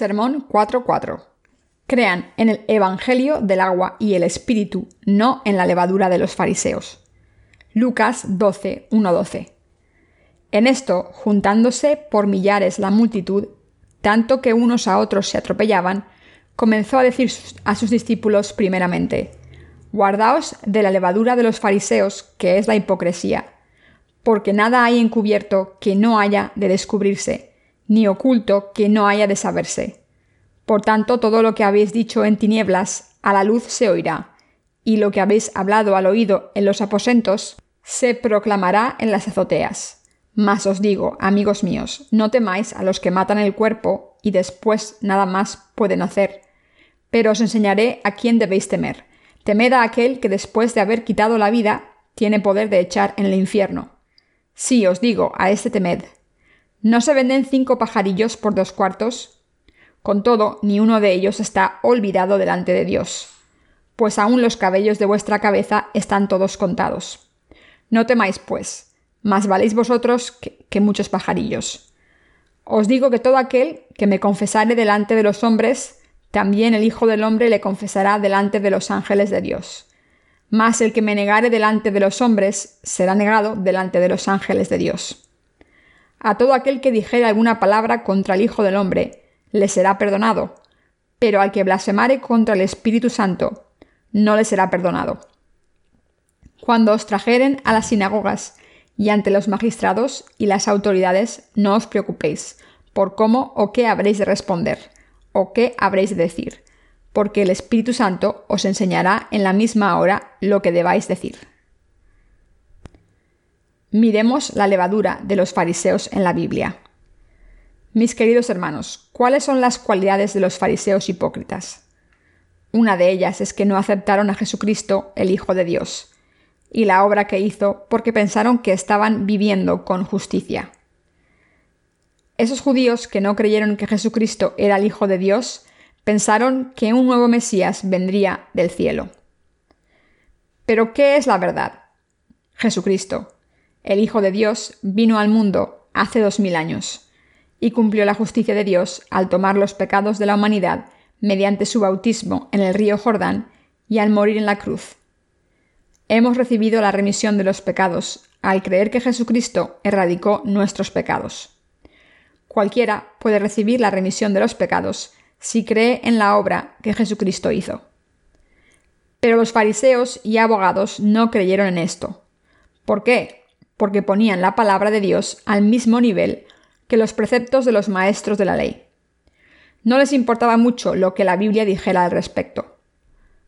Sermón 4.4. Crean en el Evangelio del agua y el Espíritu, no en la levadura de los fariseos. Lucas 12.1.12. En esto, juntándose por millares la multitud, tanto que unos a otros se atropellaban, comenzó a decir a sus discípulos primeramente, Guardaos de la levadura de los fariseos, que es la hipocresía, porque nada hay encubierto que no haya de descubrirse ni oculto que no haya de saberse. Por tanto, todo lo que habéis dicho en tinieblas, a la luz se oirá, y lo que habéis hablado al oído en los aposentos, se proclamará en las azoteas. Mas os digo, amigos míos, no temáis a los que matan el cuerpo y después nada más pueden hacer. Pero os enseñaré a quién debéis temer. Temed a aquel que después de haber quitado la vida, tiene poder de echar en el infierno. Sí, os digo, a este temed. ¿No se venden cinco pajarillos por dos cuartos? Con todo, ni uno de ellos está olvidado delante de Dios, pues aún los cabellos de vuestra cabeza están todos contados. No temáis, pues, más valéis vosotros que, muchos pajarillos. Os digo que todo aquel que me confesare delante de los hombres, también el Hijo del Hombre le confesará delante de los ángeles de Dios. Mas el que me negare delante de los hombres será negado delante de los ángeles de Dios. A todo aquel que dijere alguna palabra contra el Hijo del Hombre, le será perdonado, pero al que blasfemare contra el Espíritu Santo, no le será perdonado. Cuando os trajeren a las sinagogas y ante los magistrados y las autoridades, no os preocupéis por cómo o qué habréis de responder, o qué habréis de decir, porque el Espíritu Santo os enseñará en la misma hora lo que debáis decir. Miremos la levadura de los fariseos en la Biblia. Mis queridos hermanos, ¿cuáles son las cualidades de los fariseos hipócritas? Una de ellas es que no aceptaron a Jesucristo, el Hijo de Dios, y la obra que hizo porque pensaron que estaban viviendo con justicia. Esos judíos que no creyeron que Jesucristo era el Hijo de Dios, pensaron que un nuevo Mesías vendría del cielo. Pero ¿qué es la verdad? Jesucristo, el Hijo de Dios vino al mundo hace dos mil años y cumplió la justicia de Dios al tomar los pecados de la humanidad mediante su bautismo en el río Jordán y al morir en la cruz. Hemos recibido la remisión de los pecados al creer que Jesucristo erradicó nuestros pecados. Cualquiera puede recibir la remisión de los pecados si cree en la obra que Jesucristo hizo. Pero los fariseos y abogados no creyeron en esto. ¿Por qué? Porque ponían la palabra de Dios al mismo nivel que los preceptos de los maestros de la ley. No les importaba mucho lo que la Biblia dijera al respecto.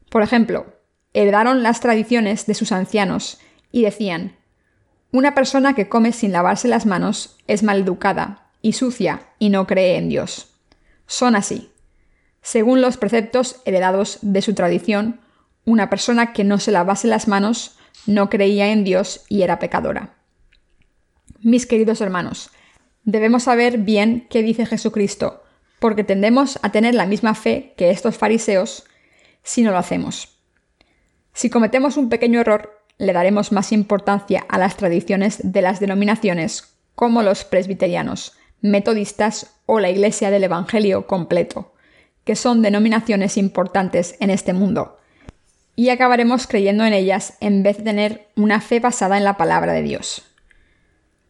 Por ejemplo, heredaron las tradiciones de sus ancianos y decían, una persona que come sin lavarse las manos es maleducada y sucia y no cree en Dios. Son así. Según los preceptos heredados de su tradición, una persona que no se lavase las manos no creía en Dios y era pecadora. Mis queridos hermanos, debemos saber bien qué dice Jesucristo, porque tendemos a tener la misma fe que estos fariseos si no lo hacemos. Si cometemos un pequeño error, le daremos más importancia a las tradiciones de las denominaciones como los presbiterianos, metodistas o la Iglesia del Evangelio completo, que son denominaciones importantes en este mundo, y acabaremos creyendo en ellas en vez de tener una fe basada en la palabra de Dios.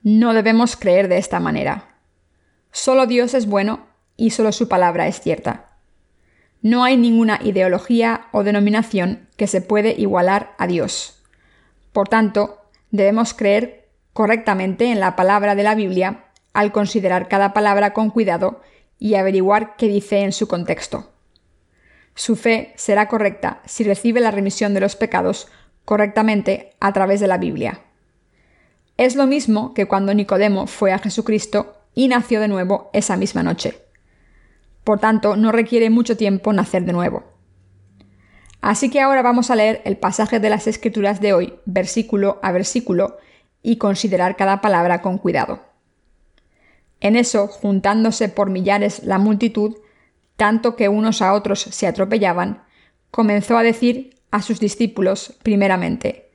No debemos creer de esta manera. Solo Dios es bueno y solo su palabra es cierta. No hay ninguna ideología o denominación que se puede igualar a Dios. Por tanto, debemos creer correctamente en la palabra de la Biblia al considerar cada palabra con cuidado y averiguar qué dice en su contexto. Su fe será correcta si recibe la remisión de los pecados correctamente a través de la Biblia. Es lo mismo que cuando Nicodemo fue a Jesucristo y nació de nuevo esa misma noche. Por tanto, no requiere mucho tiempo nacer de nuevo. Así que ahora vamos a leer el pasaje de las Escrituras de hoy, versículo a versículo, y considerar cada palabra con cuidado. En eso, juntándose por millares la multitud, tanto que unos a otros se atropellaban, comenzó a decir a sus discípulos primeramente,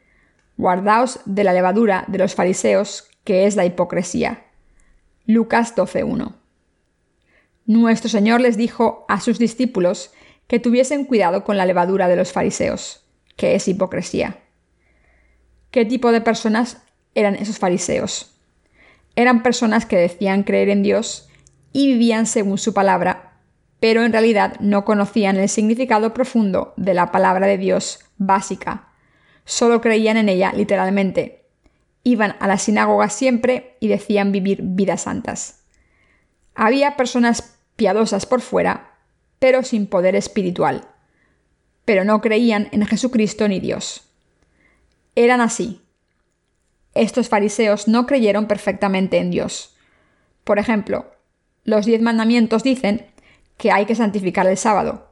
Guardaos de la levadura de los fariseos, que es la hipocresía. Lucas 12.1. nuestro Señor les dijo a sus discípulos que tuviesen cuidado con la levadura de los fariseos, que es hipocresía. ¿Qué tipo de personas eran esos fariseos? Eran personas que decían creer en Dios y vivían según su palabra, pero en realidad no conocían el significado profundo de la palabra de Dios básica. Solo creían en ella literalmente. Iban a la sinagoga siempre y decían vivir vidas santas. Había personas piadosas por fuera, pero sin poder espiritual. Pero no creían en Jesucristo ni Dios. Eran así. Estos fariseos no creyeron perfectamente en Dios. Por ejemplo, los diez mandamientos dicen que hay que santificar el sábado,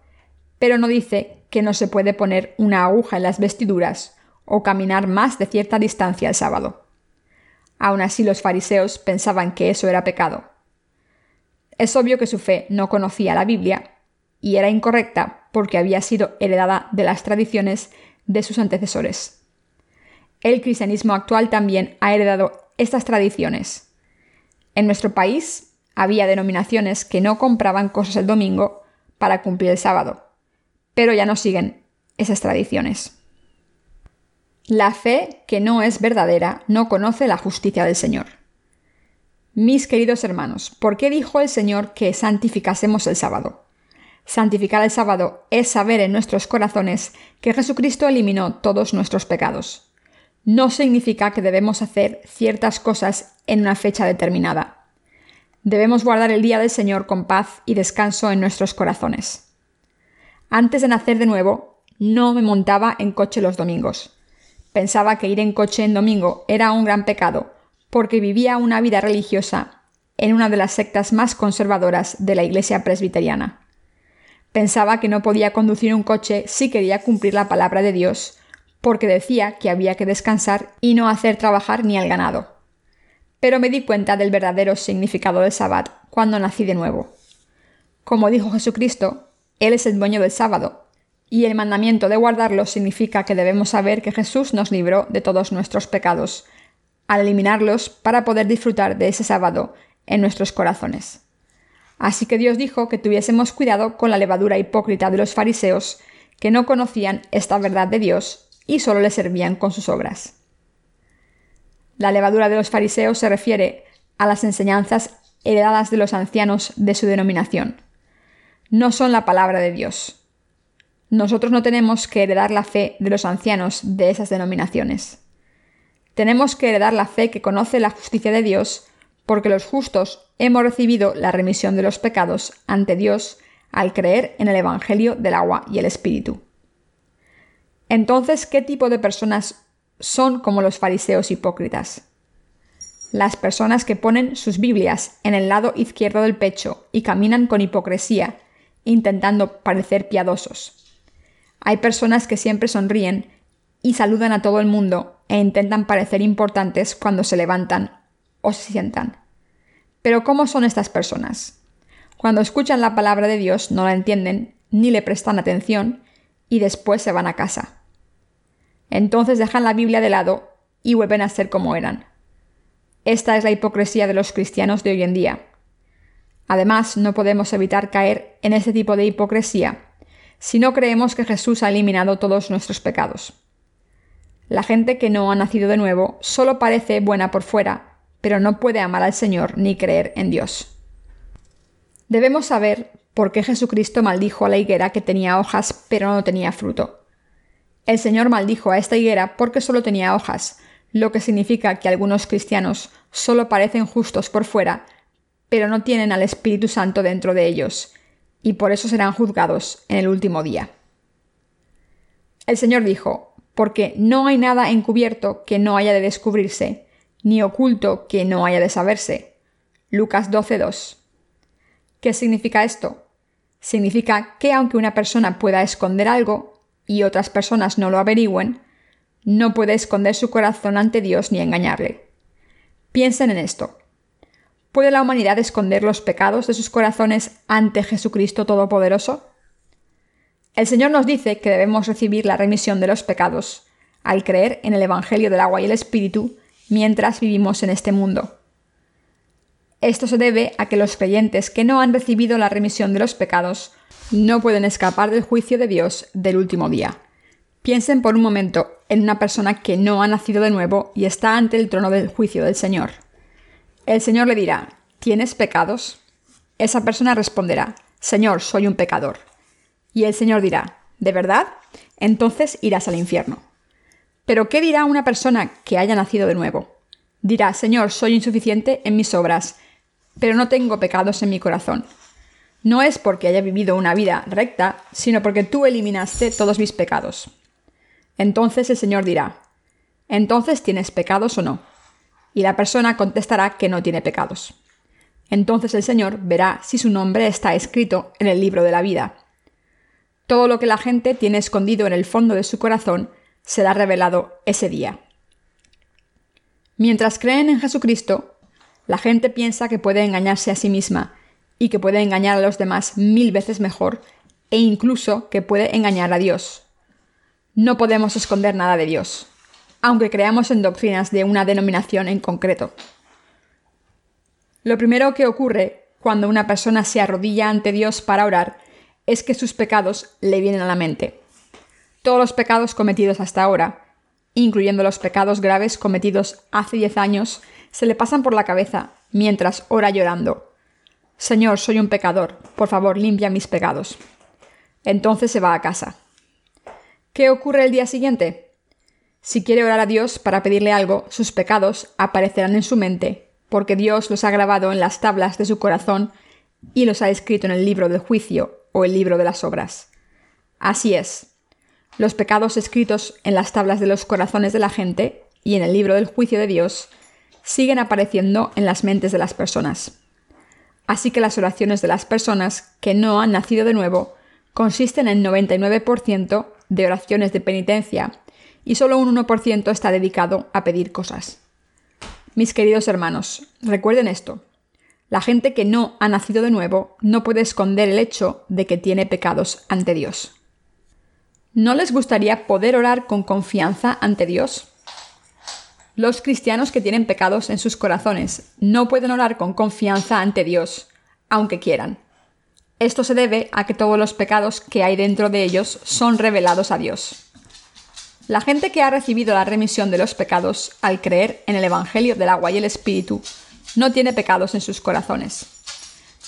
pero no dice que no se puede poner una aguja en las vestiduras o caminar más de cierta distancia el sábado. Aún así los fariseos pensaban que eso era pecado. Es obvio que su fe no conocía la Biblia y era incorrecta porque había sido heredada de las tradiciones de sus antecesores. El cristianismo actual también ha heredado estas tradiciones. En nuestro país había denominaciones que no compraban cosas el domingo para cumplir el sábado, pero ya no siguen esas tradiciones. La fe que no es verdadera no conoce la justicia del Señor. Mis queridos hermanos, ¿por qué dijo el Señor que santificásemos el sábado? Santificar el sábado es saber en nuestros corazones que Jesucristo eliminó todos nuestros pecados. No significa que debemos hacer ciertas cosas en una fecha determinada. Debemos guardar el día del Señor con paz y descanso en nuestros corazones. Antes de nacer de nuevo, no me montaba en coche los domingos. Pensaba que ir en coche en domingo era un gran pecado porque vivía una vida religiosa en una de las sectas más conservadoras de la Iglesia presbiteriana. Pensaba que no podía conducir un coche si quería cumplir la palabra de Dios, porque decía que había que descansar y no hacer trabajar ni al ganado. Pero me di cuenta del verdadero significado del Sabbat cuando nací de nuevo. Como dijo Jesucristo, Él es el dueño del sábado, y el mandamiento de guardarlo significa que debemos saber que Jesús nos libró de todos nuestros pecados, al eliminarlos para poder disfrutar de ese sábado en nuestros corazones. Así que Dios dijo que tuviésemos cuidado con la levadura hipócrita de los fariseos, que no conocían esta verdad de Dios y solo le servían con sus obras. La levadura de los fariseos se refiere a las enseñanzas heredadas de los ancianos de su denominación. No son la palabra de Dios. Nosotros no tenemos que heredar la fe de los ancianos de esas denominaciones. Tenemos que heredar la fe que conoce la justicia de Dios, porque los justos hemos recibido la remisión de los pecados ante Dios al creer en el Evangelio del agua y el Espíritu. Entonces, ¿qué tipo de personas son como los fariseos hipócritas? Las personas que ponen sus Biblias en el lado izquierdo del pecho y caminan con hipocresía, intentando parecer piadosos. Hay personas que siempre sonríen y saludan a todo el mundo e intentan parecer importantes cuando se levantan o se sientan. Pero ¿cómo son estas personas? Cuando escuchan la palabra de Dios no la entienden ni le prestan atención y después se van a casa. Entonces dejan la Biblia de lado y vuelven a ser como eran. Esta es la hipocresía de los cristianos de hoy en día. Además, no podemos evitar caer en este tipo de hipocresía si no creemos que Jesús ha eliminado todos nuestros pecados. La gente que no ha nacido de nuevo solo parece buena por fuera, pero no puede amar al Señor ni creer en Dios. Debemos saber por qué Jesucristo maldijo a la higuera que tenía hojas pero no tenía fruto. El Señor maldijo a esta higuera porque solo tenía hojas, lo que significa que algunos cristianos solo parecen justos por fuera, pero no tienen al Espíritu Santo dentro de ellos, y por eso serán juzgados en el último día. El Señor dijo, porque no hay nada encubierto que no haya de descubrirse, ni oculto que no haya de saberse. Lucas 12.2. ¿Qué significa esto? Significa que aunque una persona pueda esconder algo y otras personas no lo averigüen, no puede esconder su corazón ante Dios ni engañarle. Piensen en esto. ¿Puede la humanidad esconder los pecados de sus corazones ante Jesucristo Todopoderoso? El Señor nos dice que debemos recibir la remisión de los pecados al creer en el Evangelio del agua y el Espíritu mientras vivimos en este mundo. Esto se debe a que los creyentes que no han recibido la remisión de los pecados no pueden escapar del juicio de Dios del último día. Piensen por un momento en una persona que no ha nacido de nuevo y está ante el trono del juicio del Señor. El Señor le dirá, ¿tienes pecados? Esa persona responderá, Señor, soy un pecador. Y el Señor dirá, ¿de verdad? Entonces irás al infierno. Pero ¿qué dirá una persona que haya nacido de nuevo? Dirá, Señor, soy insuficiente en mis obras, pero no tengo pecados en mi corazón. No es porque haya vivido una vida recta, sino porque tú eliminaste todos mis pecados. Entonces el Señor dirá, ¿entonces tienes pecados o no? Y la persona contestará que no tiene pecados. Entonces el Señor verá si su nombre está escrito en el libro de la vida. Todo lo que la gente tiene escondido en el fondo de su corazón será revelado ese día. Mientras creen en Jesucristo, la gente piensa que puede engañarse a sí misma y que puede engañar a los demás mil veces mejor e incluso que puede engañar a Dios. No podemos esconder nada de Dios, aunque creamos en doctrinas de una denominación en concreto. Lo primero que ocurre cuando una persona se arrodilla ante Dios para orar es que sus pecados le vienen a la mente. Todos los pecados cometidos hasta ahora, incluyendo los pecados graves cometidos hace diez años, se le pasan por la cabeza mientras ora llorando. Señor, soy un pecador, por favor limpia mis pecados. Entonces se va a casa. ¿Qué ocurre el día siguiente? Si quiere orar a Dios para pedirle algo, sus pecados aparecerán en su mente, porque Dios los ha grabado en las tablas de su corazón y los ha escrito en el libro del juicio o el libro de las obras. Así es. Los pecados escritos en las tablas de los corazones de la gente y en el libro del juicio de Dios siguen apareciendo en las mentes de las personas. Así que las oraciones de las personas que no han nacido de nuevo consisten en 99% de oraciones de penitencia y solo un 1% está dedicado a pedir cosas. Mis queridos hermanos, recuerden esto. La gente que no ha nacido de nuevo no puede esconder el hecho de que tiene pecados ante Dios. ¿No les gustaría poder orar con confianza ante Dios? Los cristianos que tienen pecados en sus corazones no pueden orar con confianza ante Dios, aunque quieran. Esto se debe a que todos los pecados que hay dentro de ellos son revelados a Dios. La gente que ha recibido la remisión de los pecados al creer en el Evangelio del agua y el Espíritu no tiene pecados en sus corazones.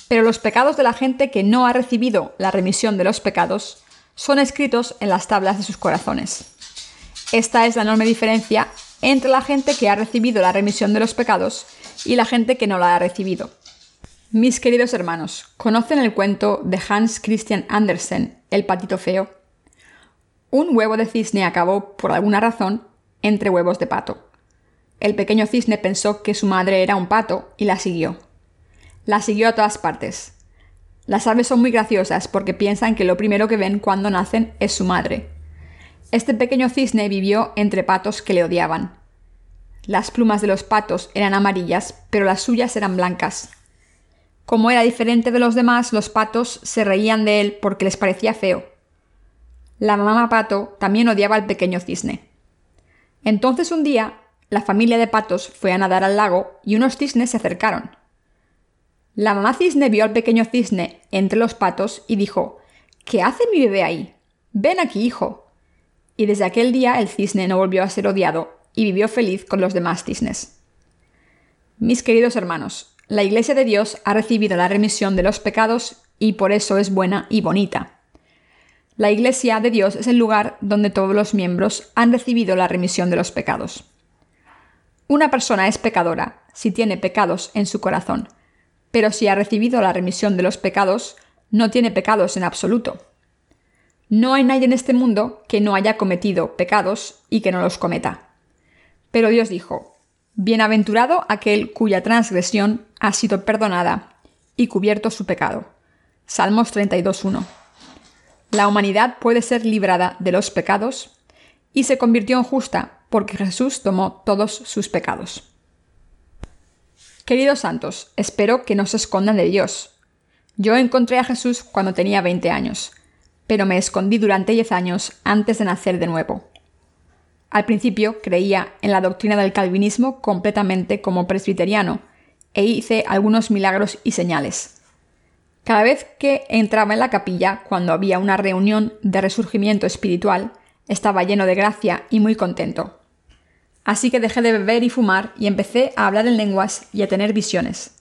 Pero los pecados de la gente que no ha recibido la remisión de los pecados son escritos en las tablas de sus corazones. Esta es la enorme diferencia entre la gente que ha recibido la remisión de los pecados y la gente que no la ha recibido. Mis queridos hermanos, ¿conocen el cuento de Hans Christian Andersen, El patito feo? Un huevo de cisne acabó, por alguna razón, entre huevos de pato. El pequeño cisne pensó que su madre era un pato y la siguió. La siguió a todas partes. Las aves son muy graciosas porque piensan que lo primero que ven cuando nacen es su madre. Este pequeño cisne vivió entre patos que le odiaban. Las plumas de los patos eran amarillas, pero las suyas eran blancas, como era diferente de los demás, los patos se reían de él porque les parecía feo. La mamá pato también odiaba al pequeño cisne. Entonces un día, la familia de patos fue a nadar al lago y unos cisnes se acercaron. La mamá cisne vio al pequeño cisne entre los patos y dijo ¿Qué hace mi bebé ahí? Ven aquí, hijo. Y desde aquel día el cisne no volvió a ser odiado y vivió feliz con los demás cisnes. Mis queridos hermanos, la Iglesia de Dios ha recibido la remisión de los pecados y por eso es buena y bonita. La Iglesia de Dios es el lugar donde todos los miembros han recibido la remisión de los pecados. Una persona es pecadora si tiene pecados en su corazón, pero si ha recibido la remisión de los pecados, no tiene pecados en absoluto. No hay nadie en este mundo que no haya cometido pecados y que no los cometa. Pero Dios dijo, Bienaventurado aquel cuya transgresión ha sido perdonada y cubierto su pecado. Salmos 32.1. La humanidad puede ser librada de los pecados y se convirtió en justa porque Jesús tomó todos sus pecados. Queridos santos, espero que no se escondan de Dios. Yo encontré a Jesús cuando tenía 20 años, pero me escondí durante 10 años antes de nacer de nuevo. Al principio creía en la doctrina del calvinismo completamente como presbiteriano, e hice algunos milagros y señales. Cada vez que entraba en la capilla, cuando había una reunión de resurgimiento espiritual, estaba lleno de gracia y muy contento. Así que dejé de beber y fumar y empecé a hablar en lenguas y a tener visiones.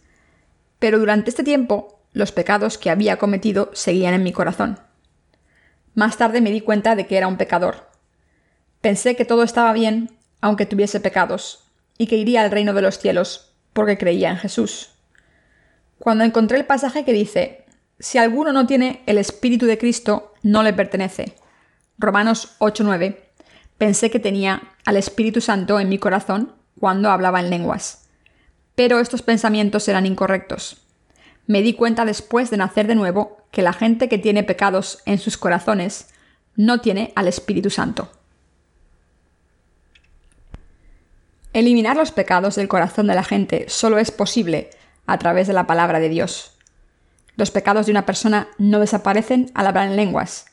Pero durante este tiempo, los pecados que había cometido seguían en mi corazón. Más tarde me di cuenta de que era un pecador. Pensé que todo estaba bien, aunque tuviese pecados, y que iría al reino de los cielos, porque creía en Jesús. Cuando encontré el pasaje que dice, si alguno no tiene el Espíritu de Cristo, no le pertenece. Romanos 8:9. Pensé que tenía al Espíritu Santo en mi corazón cuando hablaba en lenguas. Pero estos pensamientos eran incorrectos. Me di cuenta después de nacer de nuevo que la gente que tiene pecados en sus corazones no tiene al Espíritu Santo. Eliminar los pecados del corazón de la gente solo es posible a través de la palabra de Dios. Los pecados de una persona no desaparecen al hablar en lenguas,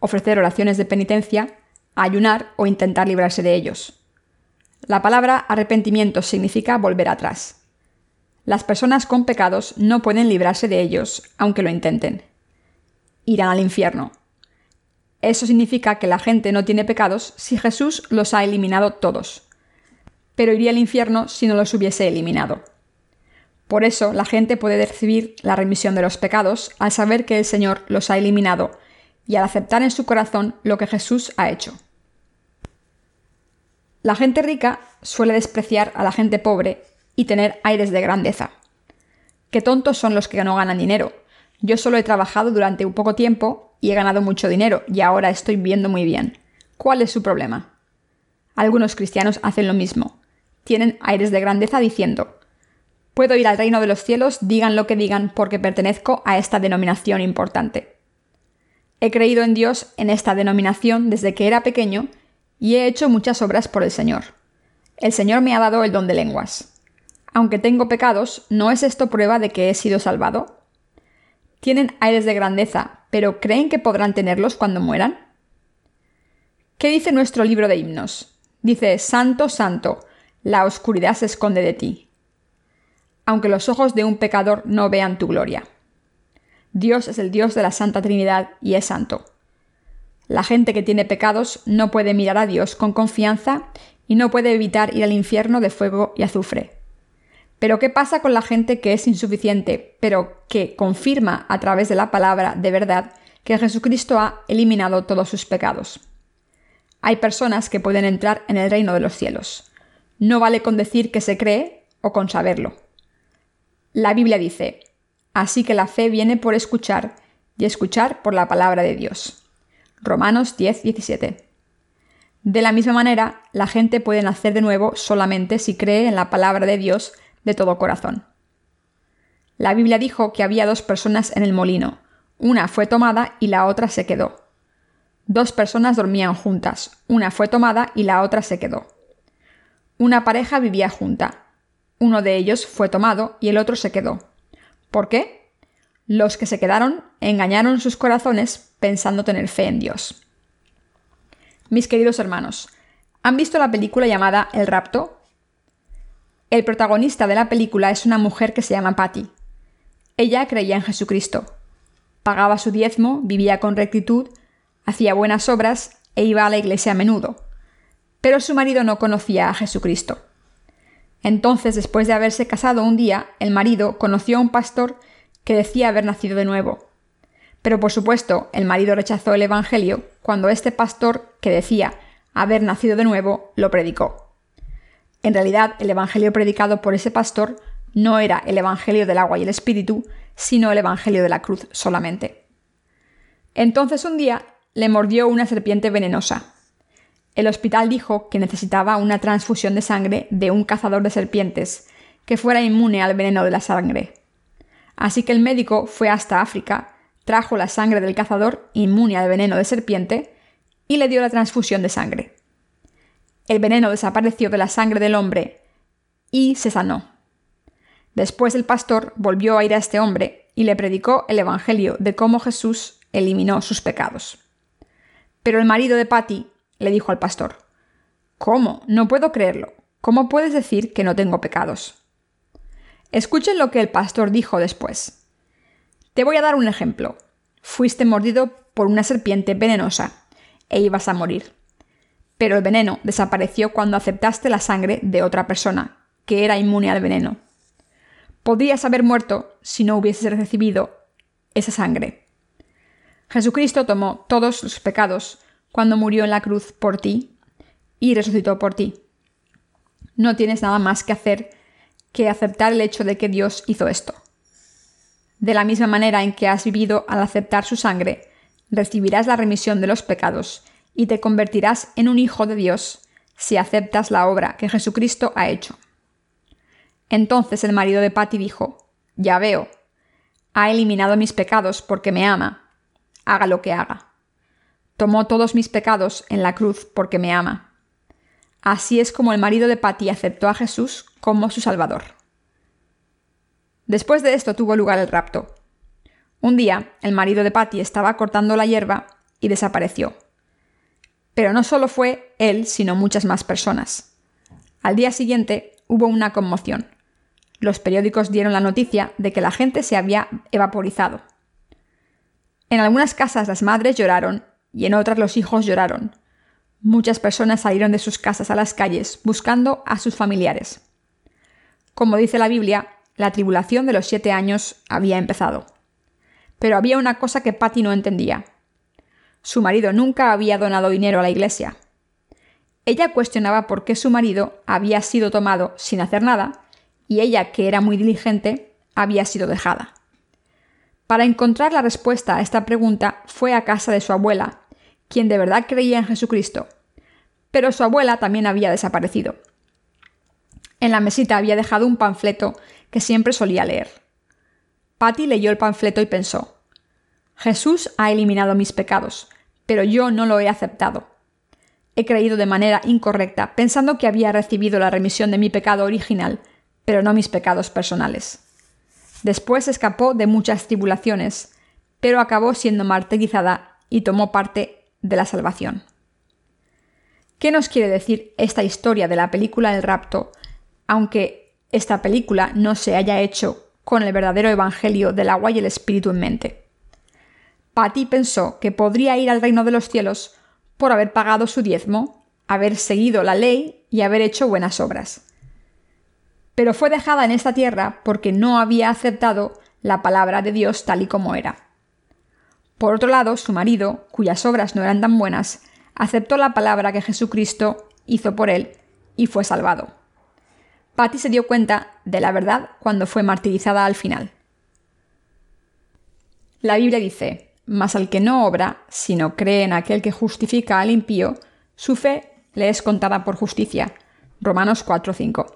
ofrecer oraciones de penitencia, ayunar o intentar librarse de ellos. La palabra arrepentimiento significa volver atrás. Las personas con pecados no pueden librarse de ellos, aunque lo intenten. Irán al infierno. Eso significa que la gente no tiene pecados si Jesús los ha eliminado todos pero iría al infierno si no los hubiese eliminado. Por eso la gente puede recibir la remisión de los pecados al saber que el Señor los ha eliminado y al aceptar en su corazón lo que Jesús ha hecho. La gente rica suele despreciar a la gente pobre y tener aires de grandeza. Qué tontos son los que no ganan dinero. Yo solo he trabajado durante un poco tiempo y he ganado mucho dinero y ahora estoy viviendo muy bien. ¿Cuál es su problema? Algunos cristianos hacen lo mismo tienen aires de grandeza diciendo, Puedo ir al reino de los cielos, digan lo que digan, porque pertenezco a esta denominación importante. He creído en Dios en esta denominación desde que era pequeño y he hecho muchas obras por el Señor. El Señor me ha dado el don de lenguas. Aunque tengo pecados, ¿no es esto prueba de que he sido salvado? Tienen aires de grandeza, pero ¿creen que podrán tenerlos cuando mueran? ¿Qué dice nuestro libro de himnos? Dice, Santo, Santo, la oscuridad se esconde de ti, aunque los ojos de un pecador no vean tu gloria. Dios es el Dios de la Santa Trinidad y es santo. La gente que tiene pecados no puede mirar a Dios con confianza y no puede evitar ir al infierno de fuego y azufre. Pero ¿qué pasa con la gente que es insuficiente, pero que confirma a través de la palabra de verdad que Jesucristo ha eliminado todos sus pecados? Hay personas que pueden entrar en el reino de los cielos. No vale con decir que se cree o con saberlo. La Biblia dice, así que la fe viene por escuchar y escuchar por la palabra de Dios. Romanos 10, 17. De la misma manera, la gente puede nacer de nuevo solamente si cree en la palabra de Dios de todo corazón. La Biblia dijo que había dos personas en el molino. Una fue tomada y la otra se quedó. Dos personas dormían juntas. Una fue tomada y la otra se quedó. Una pareja vivía junta. Uno de ellos fue tomado y el otro se quedó. ¿Por qué? Los que se quedaron engañaron sus corazones pensando tener fe en Dios. Mis queridos hermanos, ¿han visto la película llamada El rapto? El protagonista de la película es una mujer que se llama Patty. Ella creía en Jesucristo. Pagaba su diezmo, vivía con rectitud, hacía buenas obras e iba a la iglesia a menudo pero su marido no conocía a Jesucristo. Entonces, después de haberse casado un día, el marido conoció a un pastor que decía haber nacido de nuevo. Pero por supuesto, el marido rechazó el Evangelio cuando este pastor, que decía haber nacido de nuevo, lo predicó. En realidad, el Evangelio predicado por ese pastor no era el Evangelio del agua y el Espíritu, sino el Evangelio de la cruz solamente. Entonces un día le mordió una serpiente venenosa, el hospital dijo que necesitaba una transfusión de sangre de un cazador de serpientes que fuera inmune al veneno de la sangre. Así que el médico fue hasta África, trajo la sangre del cazador inmune al veneno de serpiente y le dio la transfusión de sangre. El veneno desapareció de la sangre del hombre y se sanó. Después el pastor volvió a ir a este hombre y le predicó el Evangelio de cómo Jesús eliminó sus pecados. Pero el marido de Patty le dijo al pastor. ¿Cómo? No puedo creerlo. ¿Cómo puedes decir que no tengo pecados? Escuchen lo que el pastor dijo después. Te voy a dar un ejemplo. Fuiste mordido por una serpiente venenosa e ibas a morir. Pero el veneno desapareció cuando aceptaste la sangre de otra persona, que era inmune al veneno. Podrías haber muerto si no hubieses recibido esa sangre. Jesucristo tomó todos los pecados cuando murió en la cruz por ti y resucitó por ti. No tienes nada más que hacer que aceptar el hecho de que Dios hizo esto. De la misma manera en que has vivido al aceptar su sangre, recibirás la remisión de los pecados y te convertirás en un hijo de Dios si aceptas la obra que Jesucristo ha hecho. Entonces el marido de Patty dijo, Ya veo, ha eliminado mis pecados porque me ama, haga lo que haga. Tomó todos mis pecados en la cruz porque me ama. Así es como el marido de Patty aceptó a Jesús como su Salvador. Después de esto tuvo lugar el rapto. Un día, el marido de Patty estaba cortando la hierba y desapareció. Pero no solo fue él, sino muchas más personas. Al día siguiente hubo una conmoción. Los periódicos dieron la noticia de que la gente se había evaporizado. En algunas casas las madres lloraron y en otras los hijos lloraron. Muchas personas salieron de sus casas a las calles buscando a sus familiares. Como dice la Biblia, la tribulación de los siete años había empezado. Pero había una cosa que Patty no entendía. Su marido nunca había donado dinero a la iglesia. Ella cuestionaba por qué su marido había sido tomado sin hacer nada y ella, que era muy diligente, había sido dejada. Para encontrar la respuesta a esta pregunta fue a casa de su abuela, quien de verdad creía en Jesucristo. Pero su abuela también había desaparecido. En la mesita había dejado un panfleto que siempre solía leer. Patty leyó el panfleto y pensó Jesús ha eliminado mis pecados, pero yo no lo he aceptado. He creído de manera incorrecta, pensando que había recibido la remisión de mi pecado original, pero no mis pecados personales. Después escapó de muchas tribulaciones, pero acabó siendo martirizada y tomó parte de la salvación. ¿Qué nos quiere decir esta historia de la película El rapto, aunque esta película no se haya hecho con el verdadero evangelio del agua y el espíritu en mente? Patty pensó que podría ir al reino de los cielos por haber pagado su diezmo, haber seguido la ley y haber hecho buenas obras. Pero fue dejada en esta tierra porque no había aceptado la palabra de Dios tal y como era. Por otro lado, su marido, cuyas obras no eran tan buenas, aceptó la palabra que Jesucristo hizo por él y fue salvado. Patty se dio cuenta de la verdad cuando fue martirizada al final. La Biblia dice, mas al que no obra, sino cree en aquel que justifica al impío, su fe le es contada por justicia. Romanos 4:5.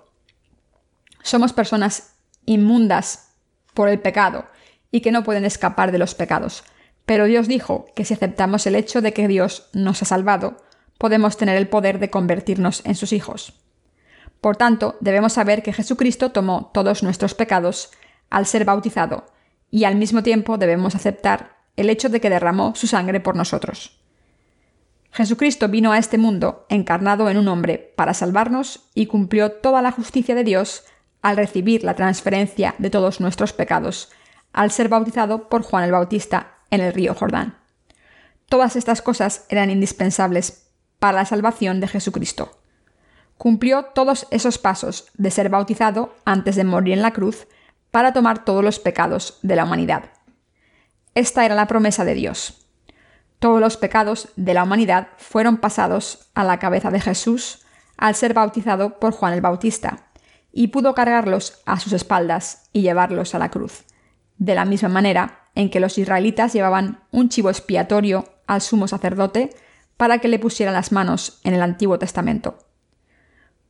Somos personas inmundas por el pecado y que no pueden escapar de los pecados. Pero Dios dijo que si aceptamos el hecho de que Dios nos ha salvado, podemos tener el poder de convertirnos en sus hijos. Por tanto, debemos saber que Jesucristo tomó todos nuestros pecados al ser bautizado, y al mismo tiempo debemos aceptar el hecho de que derramó su sangre por nosotros. Jesucristo vino a este mundo encarnado en un hombre para salvarnos y cumplió toda la justicia de Dios al recibir la transferencia de todos nuestros pecados, al ser bautizado por Juan el Bautista en el río Jordán. Todas estas cosas eran indispensables para la salvación de Jesucristo. Cumplió todos esos pasos de ser bautizado antes de morir en la cruz para tomar todos los pecados de la humanidad. Esta era la promesa de Dios. Todos los pecados de la humanidad fueron pasados a la cabeza de Jesús al ser bautizado por Juan el Bautista, y pudo cargarlos a sus espaldas y llevarlos a la cruz, de la misma manera en que los israelitas llevaban un chivo expiatorio al sumo sacerdote para que le pusieran las manos en el Antiguo Testamento.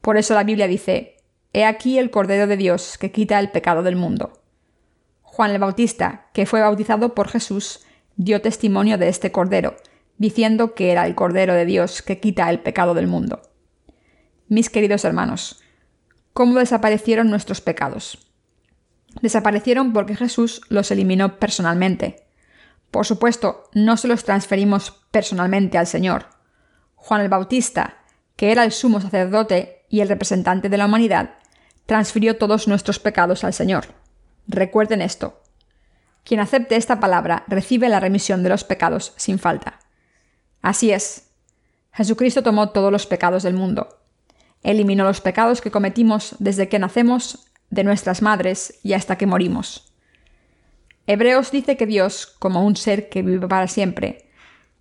Por eso la Biblia dice, He aquí el Cordero de Dios que quita el pecado del mundo. Juan el Bautista, que fue bautizado por Jesús, dio testimonio de este Cordero, diciendo que era el Cordero de Dios que quita el pecado del mundo. Mis queridos hermanos, ¿cómo desaparecieron nuestros pecados? Desaparecieron porque Jesús los eliminó personalmente. Por supuesto, no se los transferimos personalmente al Señor. Juan el Bautista, que era el sumo sacerdote y el representante de la humanidad, transfirió todos nuestros pecados al Señor. Recuerden esto. Quien acepte esta palabra recibe la remisión de los pecados sin falta. Así es. Jesucristo tomó todos los pecados del mundo. Eliminó los pecados que cometimos desde que nacemos de nuestras madres y hasta que morimos. Hebreos dice que Dios, como un ser que vive para siempre,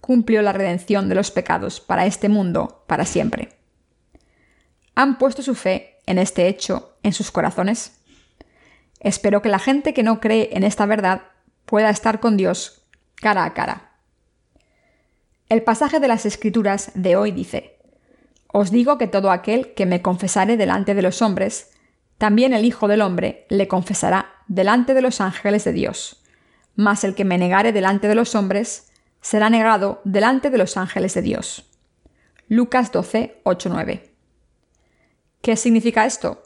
cumplió la redención de los pecados para este mundo para siempre. ¿Han puesto su fe en este hecho en sus corazones? Espero que la gente que no cree en esta verdad pueda estar con Dios cara a cara. El pasaje de las Escrituras de hoy dice, Os digo que todo aquel que me confesare delante de los hombres, también el Hijo del Hombre le confesará delante de los ángeles de Dios. Mas el que me negare delante de los hombres, será negado delante de los ángeles de Dios. Lucas 12, 8, 9. ¿Qué significa esto?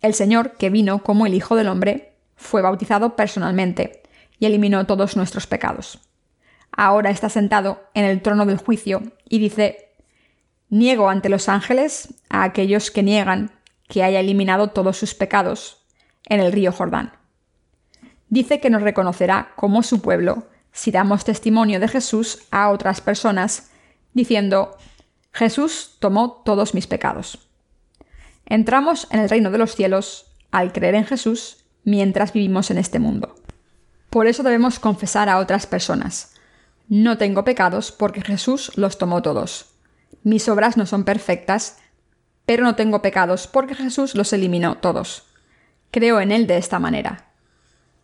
El Señor, que vino como el Hijo del Hombre, fue bautizado personalmente y eliminó todos nuestros pecados. Ahora está sentado en el trono del juicio y dice, Niego ante los ángeles a aquellos que niegan que haya eliminado todos sus pecados en el río Jordán. Dice que nos reconocerá como su pueblo si damos testimonio de Jesús a otras personas, diciendo, Jesús tomó todos mis pecados. Entramos en el reino de los cielos al creer en Jesús mientras vivimos en este mundo. Por eso debemos confesar a otras personas. No tengo pecados porque Jesús los tomó todos. Mis obras no son perfectas, pero no tengo pecados porque Jesús los eliminó todos. Creo en Él de esta manera.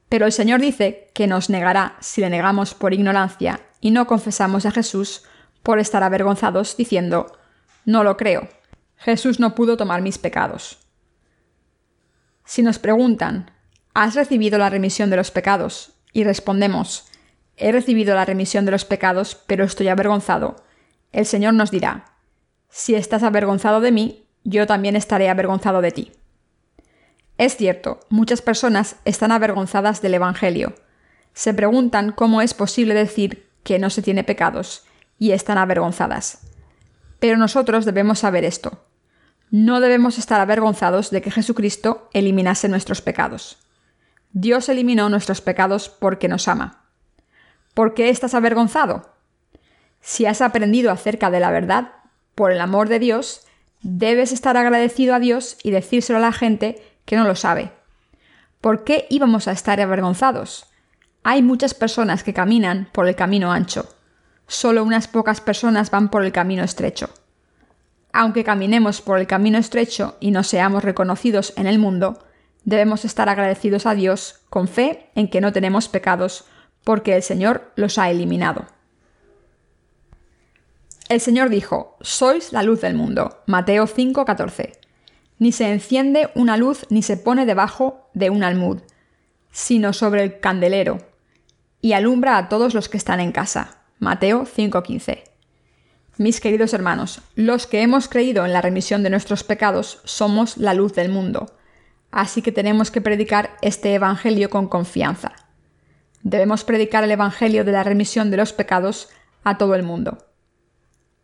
Pero el Señor dice que nos negará si le negamos por ignorancia y no confesamos a Jesús por estar avergonzados diciendo, no lo creo, Jesús no pudo tomar mis pecados. Si nos preguntan, ¿has recibido la remisión de los pecados? Y respondemos, he recibido la remisión de los pecados, pero estoy avergonzado. El Señor nos dirá, si estás avergonzado de mí, yo también estaré avergonzado de ti. Es cierto, muchas personas están avergonzadas del Evangelio. Se preguntan cómo es posible decir que no se tiene pecados, y están avergonzadas. Pero nosotros debemos saber esto no debemos estar avergonzados de que Jesucristo eliminase nuestros pecados. Dios eliminó nuestros pecados porque nos ama. ¿Por qué estás avergonzado? Si has aprendido acerca de la verdad, por el amor de Dios, debes estar agradecido a Dios y decírselo a la gente que no lo sabe. ¿Por qué íbamos a estar avergonzados? Hay muchas personas que caminan por el camino ancho. Solo unas pocas personas van por el camino estrecho. Aunque caminemos por el camino estrecho y no seamos reconocidos en el mundo, debemos estar agradecidos a Dios con fe en que no tenemos pecados, porque el Señor los ha eliminado. El Señor dijo, Sois la luz del mundo. Mateo 5:14. Ni se enciende una luz ni se pone debajo de un almud, sino sobre el candelero, y alumbra a todos los que están en casa. Mateo 5:15. Mis queridos hermanos, los que hemos creído en la remisión de nuestros pecados somos la luz del mundo, así que tenemos que predicar este Evangelio con confianza. Debemos predicar el Evangelio de la remisión de los pecados a todo el mundo.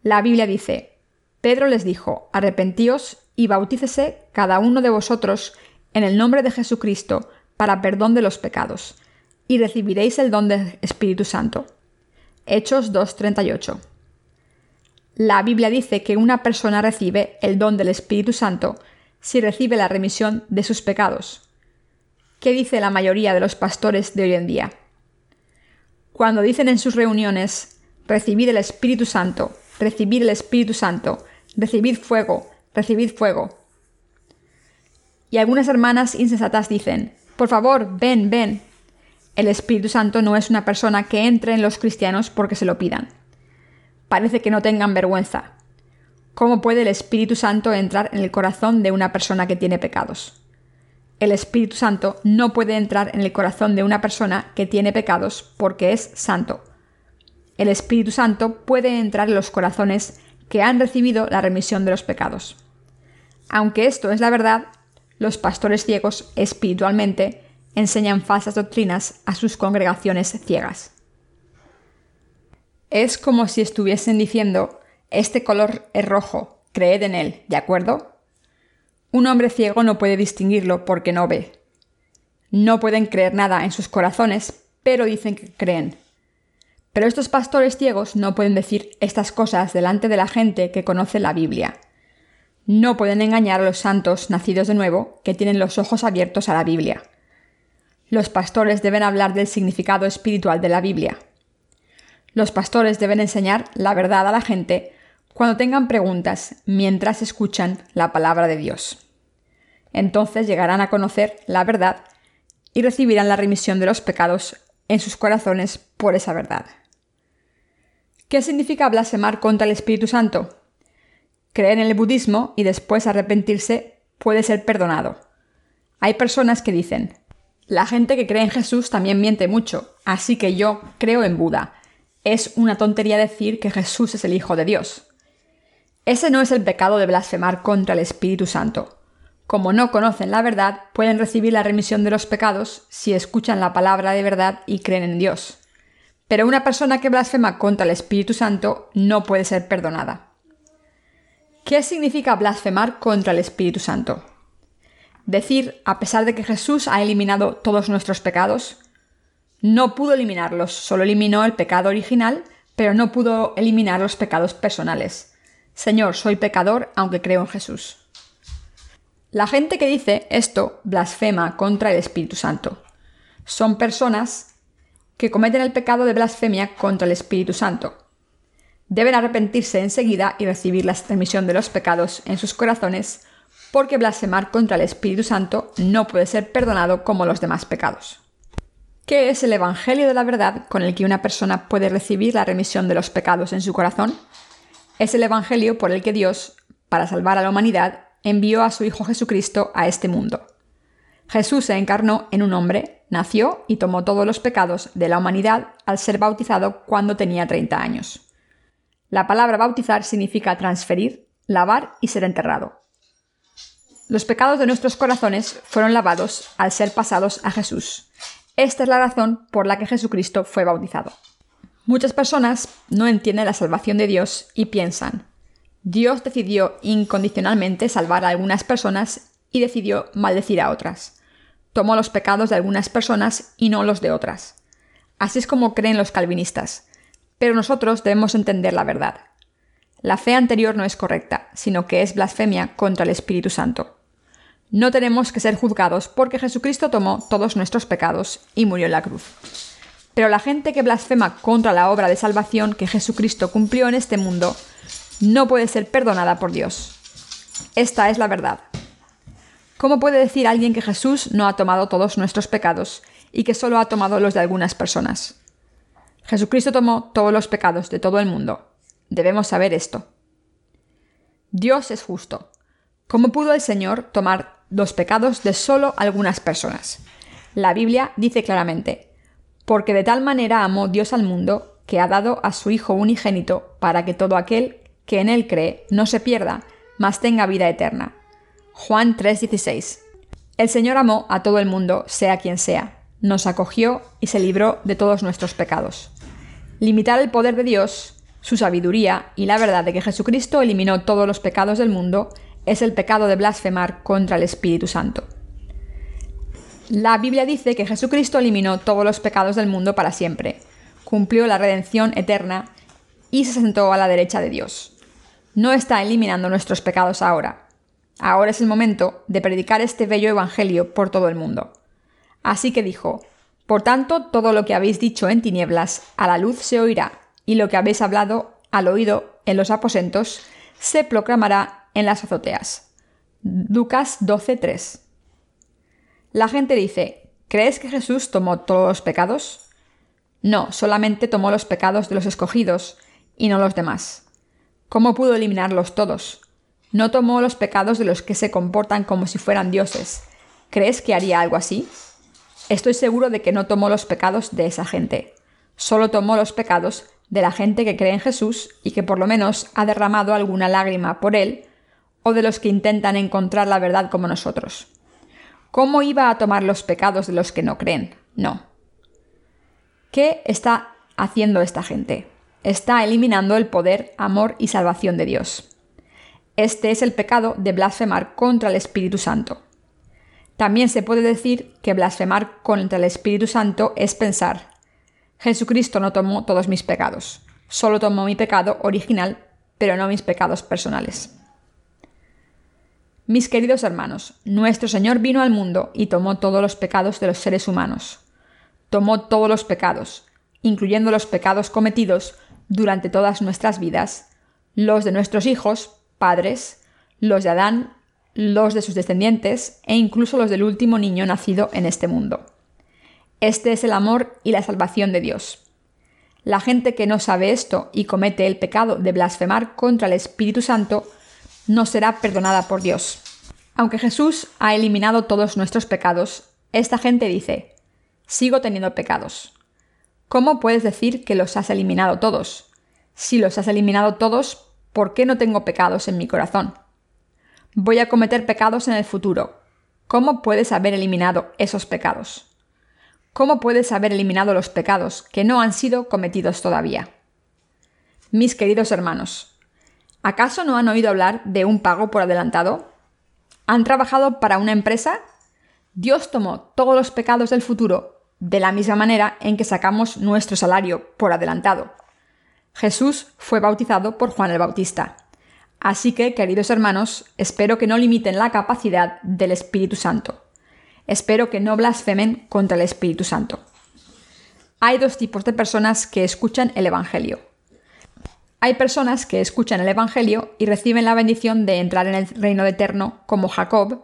La Biblia dice, Pedro les dijo, arrepentíos y bautícese cada uno de vosotros en el nombre de Jesucristo para perdón de los pecados, y recibiréis el don del Espíritu Santo. Hechos 2.38 la Biblia dice que una persona recibe el don del Espíritu Santo si recibe la remisión de sus pecados. ¿Qué dice la mayoría de los pastores de hoy en día? Cuando dicen en sus reuniones, recibid el Espíritu Santo, recibid el Espíritu Santo, recibid fuego, recibid fuego. Y algunas hermanas insensatas dicen, por favor, ven, ven. El Espíritu Santo no es una persona que entre en los cristianos porque se lo pidan parece que no tengan vergüenza. ¿Cómo puede el Espíritu Santo entrar en el corazón de una persona que tiene pecados? El Espíritu Santo no puede entrar en el corazón de una persona que tiene pecados porque es santo. El Espíritu Santo puede entrar en los corazones que han recibido la remisión de los pecados. Aunque esto es la verdad, los pastores ciegos espiritualmente enseñan falsas doctrinas a sus congregaciones ciegas. Es como si estuviesen diciendo, este color es rojo, creed en él, ¿de acuerdo? Un hombre ciego no puede distinguirlo porque no ve. No pueden creer nada en sus corazones, pero dicen que creen. Pero estos pastores ciegos no pueden decir estas cosas delante de la gente que conoce la Biblia. No pueden engañar a los santos nacidos de nuevo que tienen los ojos abiertos a la Biblia. Los pastores deben hablar del significado espiritual de la Biblia. Los pastores deben enseñar la verdad a la gente cuando tengan preguntas mientras escuchan la palabra de Dios. Entonces llegarán a conocer la verdad y recibirán la remisión de los pecados en sus corazones por esa verdad. ¿Qué significa blasfemar contra el Espíritu Santo? Creer en el budismo y después arrepentirse puede ser perdonado. Hay personas que dicen, la gente que cree en Jesús también miente mucho, así que yo creo en Buda. Es una tontería decir que Jesús es el Hijo de Dios. Ese no es el pecado de blasfemar contra el Espíritu Santo. Como no conocen la verdad, pueden recibir la remisión de los pecados si escuchan la palabra de verdad y creen en Dios. Pero una persona que blasfema contra el Espíritu Santo no puede ser perdonada. ¿Qué significa blasfemar contra el Espíritu Santo? Decir, a pesar de que Jesús ha eliminado todos nuestros pecados, no pudo eliminarlos, solo eliminó el pecado original, pero no pudo eliminar los pecados personales. Señor, soy pecador aunque creo en Jesús. La gente que dice esto blasfema contra el Espíritu Santo. Son personas que cometen el pecado de blasfemia contra el Espíritu Santo. Deben arrepentirse enseguida y recibir la remisión de los pecados en sus corazones, porque blasfemar contra el Espíritu Santo no puede ser perdonado como los demás pecados. ¿Qué es el Evangelio de la verdad con el que una persona puede recibir la remisión de los pecados en su corazón? Es el Evangelio por el que Dios, para salvar a la humanidad, envió a su Hijo Jesucristo a este mundo. Jesús se encarnó en un hombre, nació y tomó todos los pecados de la humanidad al ser bautizado cuando tenía 30 años. La palabra bautizar significa transferir, lavar y ser enterrado. Los pecados de nuestros corazones fueron lavados al ser pasados a Jesús. Esta es la razón por la que Jesucristo fue bautizado. Muchas personas no entienden la salvación de Dios y piensan, Dios decidió incondicionalmente salvar a algunas personas y decidió maldecir a otras. Tomó los pecados de algunas personas y no los de otras. Así es como creen los calvinistas. Pero nosotros debemos entender la verdad. La fe anterior no es correcta, sino que es blasfemia contra el Espíritu Santo. No tenemos que ser juzgados porque Jesucristo tomó todos nuestros pecados y murió en la cruz. Pero la gente que blasfema contra la obra de salvación que Jesucristo cumplió en este mundo no puede ser perdonada por Dios. Esta es la verdad. ¿Cómo puede decir alguien que Jesús no ha tomado todos nuestros pecados y que solo ha tomado los de algunas personas? Jesucristo tomó todos los pecados de todo el mundo. Debemos saber esto. Dios es justo. ¿Cómo pudo el Señor tomar los pecados de solo algunas personas? La Biblia dice claramente, porque de tal manera amó Dios al mundo que ha dado a su Hijo unigénito para que todo aquel que en él cree no se pierda, mas tenga vida eterna. Juan 3:16. El Señor amó a todo el mundo, sea quien sea, nos acogió y se libró de todos nuestros pecados. Limitar el poder de Dios, su sabiduría y la verdad de que Jesucristo eliminó todos los pecados del mundo es el pecado de blasfemar contra el Espíritu Santo. La Biblia dice que Jesucristo eliminó todos los pecados del mundo para siempre, cumplió la redención eterna y se sentó a la derecha de Dios no está eliminando nuestros pecados ahora. Ahora es el momento de predicar este bello Evangelio por todo el mundo. Así que dijo, Por tanto, todo lo que habéis dicho en tinieblas, a la luz se oirá, y lo que habéis hablado al oído en los aposentos, se proclamará en las azoteas. Lucas 12:3 La gente dice, ¿crees que Jesús tomó todos los pecados? No, solamente tomó los pecados de los escogidos y no los demás. ¿Cómo pudo eliminarlos todos? No tomó los pecados de los que se comportan como si fueran dioses. ¿Crees que haría algo así? Estoy seguro de que no tomó los pecados de esa gente. Solo tomó los pecados de la gente que cree en Jesús y que por lo menos ha derramado alguna lágrima por él, o de los que intentan encontrar la verdad como nosotros. ¿Cómo iba a tomar los pecados de los que no creen? No. ¿Qué está haciendo esta gente? Está eliminando el poder, amor y salvación de Dios. Este es el pecado de blasfemar contra el Espíritu Santo. También se puede decir que blasfemar contra el Espíritu Santo es pensar, Jesucristo no tomó todos mis pecados, solo tomó mi pecado original, pero no mis pecados personales. Mis queridos hermanos, nuestro Señor vino al mundo y tomó todos los pecados de los seres humanos. Tomó todos los pecados, incluyendo los pecados cometidos durante todas nuestras vidas, los de nuestros hijos, padres, los de Adán, los de sus descendientes e incluso los del último niño nacido en este mundo. Este es el amor y la salvación de Dios. La gente que no sabe esto y comete el pecado de blasfemar contra el Espíritu Santo no será perdonada por Dios. Aunque Jesús ha eliminado todos nuestros pecados, esta gente dice, sigo teniendo pecados. ¿Cómo puedes decir que los has eliminado todos? Si los has eliminado todos, ¿por qué no tengo pecados en mi corazón? Voy a cometer pecados en el futuro. ¿Cómo puedes haber eliminado esos pecados? ¿Cómo puedes haber eliminado los pecados que no han sido cometidos todavía? Mis queridos hermanos, ¿acaso no han oído hablar de un pago por adelantado? ¿Han trabajado para una empresa? Dios tomó todos los pecados del futuro de la misma manera en que sacamos nuestro salario por adelantado. Jesús fue bautizado por Juan el Bautista. Así que, queridos hermanos, espero que no limiten la capacidad del Espíritu Santo. Espero que no blasfemen contra el Espíritu Santo. Hay dos tipos de personas que escuchan el Evangelio. Hay personas que escuchan el Evangelio y reciben la bendición de entrar en el reino eterno como Jacob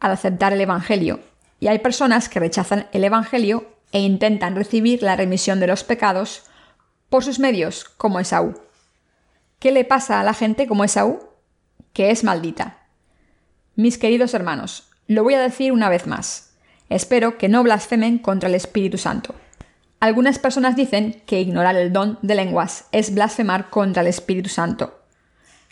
al aceptar el Evangelio. Y hay personas que rechazan el Evangelio e intentan recibir la remisión de los pecados por sus medios, como Esaú. ¿Qué le pasa a la gente como Esaú? Que es maldita. Mis queridos hermanos, lo voy a decir una vez más. Espero que no blasfemen contra el Espíritu Santo. Algunas personas dicen que ignorar el don de lenguas es blasfemar contra el Espíritu Santo.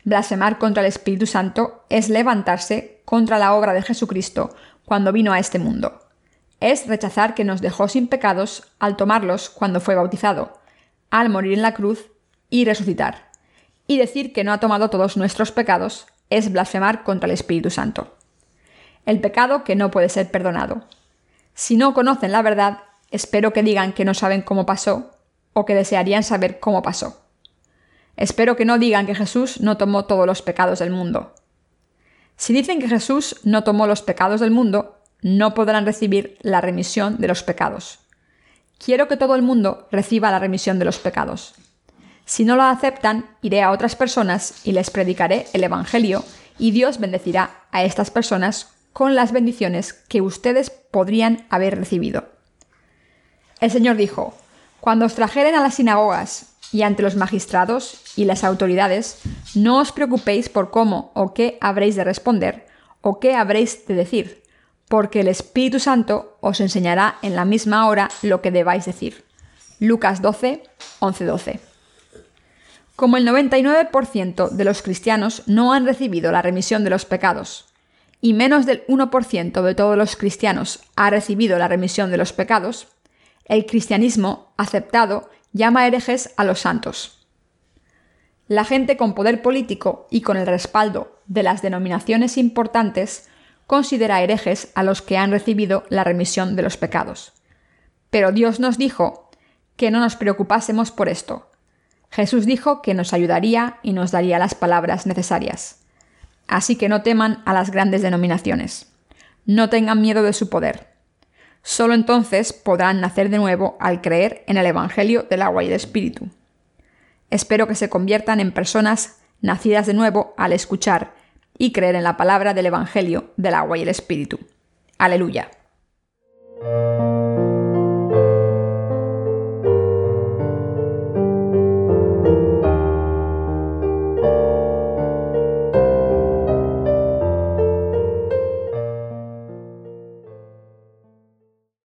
Blasfemar contra el Espíritu Santo es levantarse contra la obra de Jesucristo cuando vino a este mundo es rechazar que nos dejó sin pecados al tomarlos cuando fue bautizado, al morir en la cruz y resucitar. Y decir que no ha tomado todos nuestros pecados es blasfemar contra el Espíritu Santo. El pecado que no puede ser perdonado. Si no conocen la verdad, espero que digan que no saben cómo pasó o que desearían saber cómo pasó. Espero que no digan que Jesús no tomó todos los pecados del mundo. Si dicen que Jesús no tomó los pecados del mundo, no podrán recibir la remisión de los pecados. Quiero que todo el mundo reciba la remisión de los pecados. Si no lo aceptan, iré a otras personas y les predicaré el Evangelio, y Dios bendecirá a estas personas con las bendiciones que ustedes podrían haber recibido. El Señor dijo, Cuando os trajeren a las sinagogas y ante los magistrados y las autoridades, no os preocupéis por cómo o qué habréis de responder o qué habréis de decir porque el Espíritu Santo os enseñará en la misma hora lo que debáis decir. Lucas 12, 11, 12. Como el 99% de los cristianos no han recibido la remisión de los pecados, y menos del 1% de todos los cristianos ha recibido la remisión de los pecados, el cristianismo aceptado llama herejes a los santos. La gente con poder político y con el respaldo de las denominaciones importantes considera herejes a los que han recibido la remisión de los pecados. Pero Dios nos dijo que no nos preocupásemos por esto. Jesús dijo que nos ayudaría y nos daría las palabras necesarias. Así que no teman a las grandes denominaciones. No tengan miedo de su poder. Solo entonces podrán nacer de nuevo al creer en el Evangelio del agua y del Espíritu. Espero que se conviertan en personas nacidas de nuevo al escuchar y creer en la palabra del Evangelio del agua y el Espíritu. Aleluya.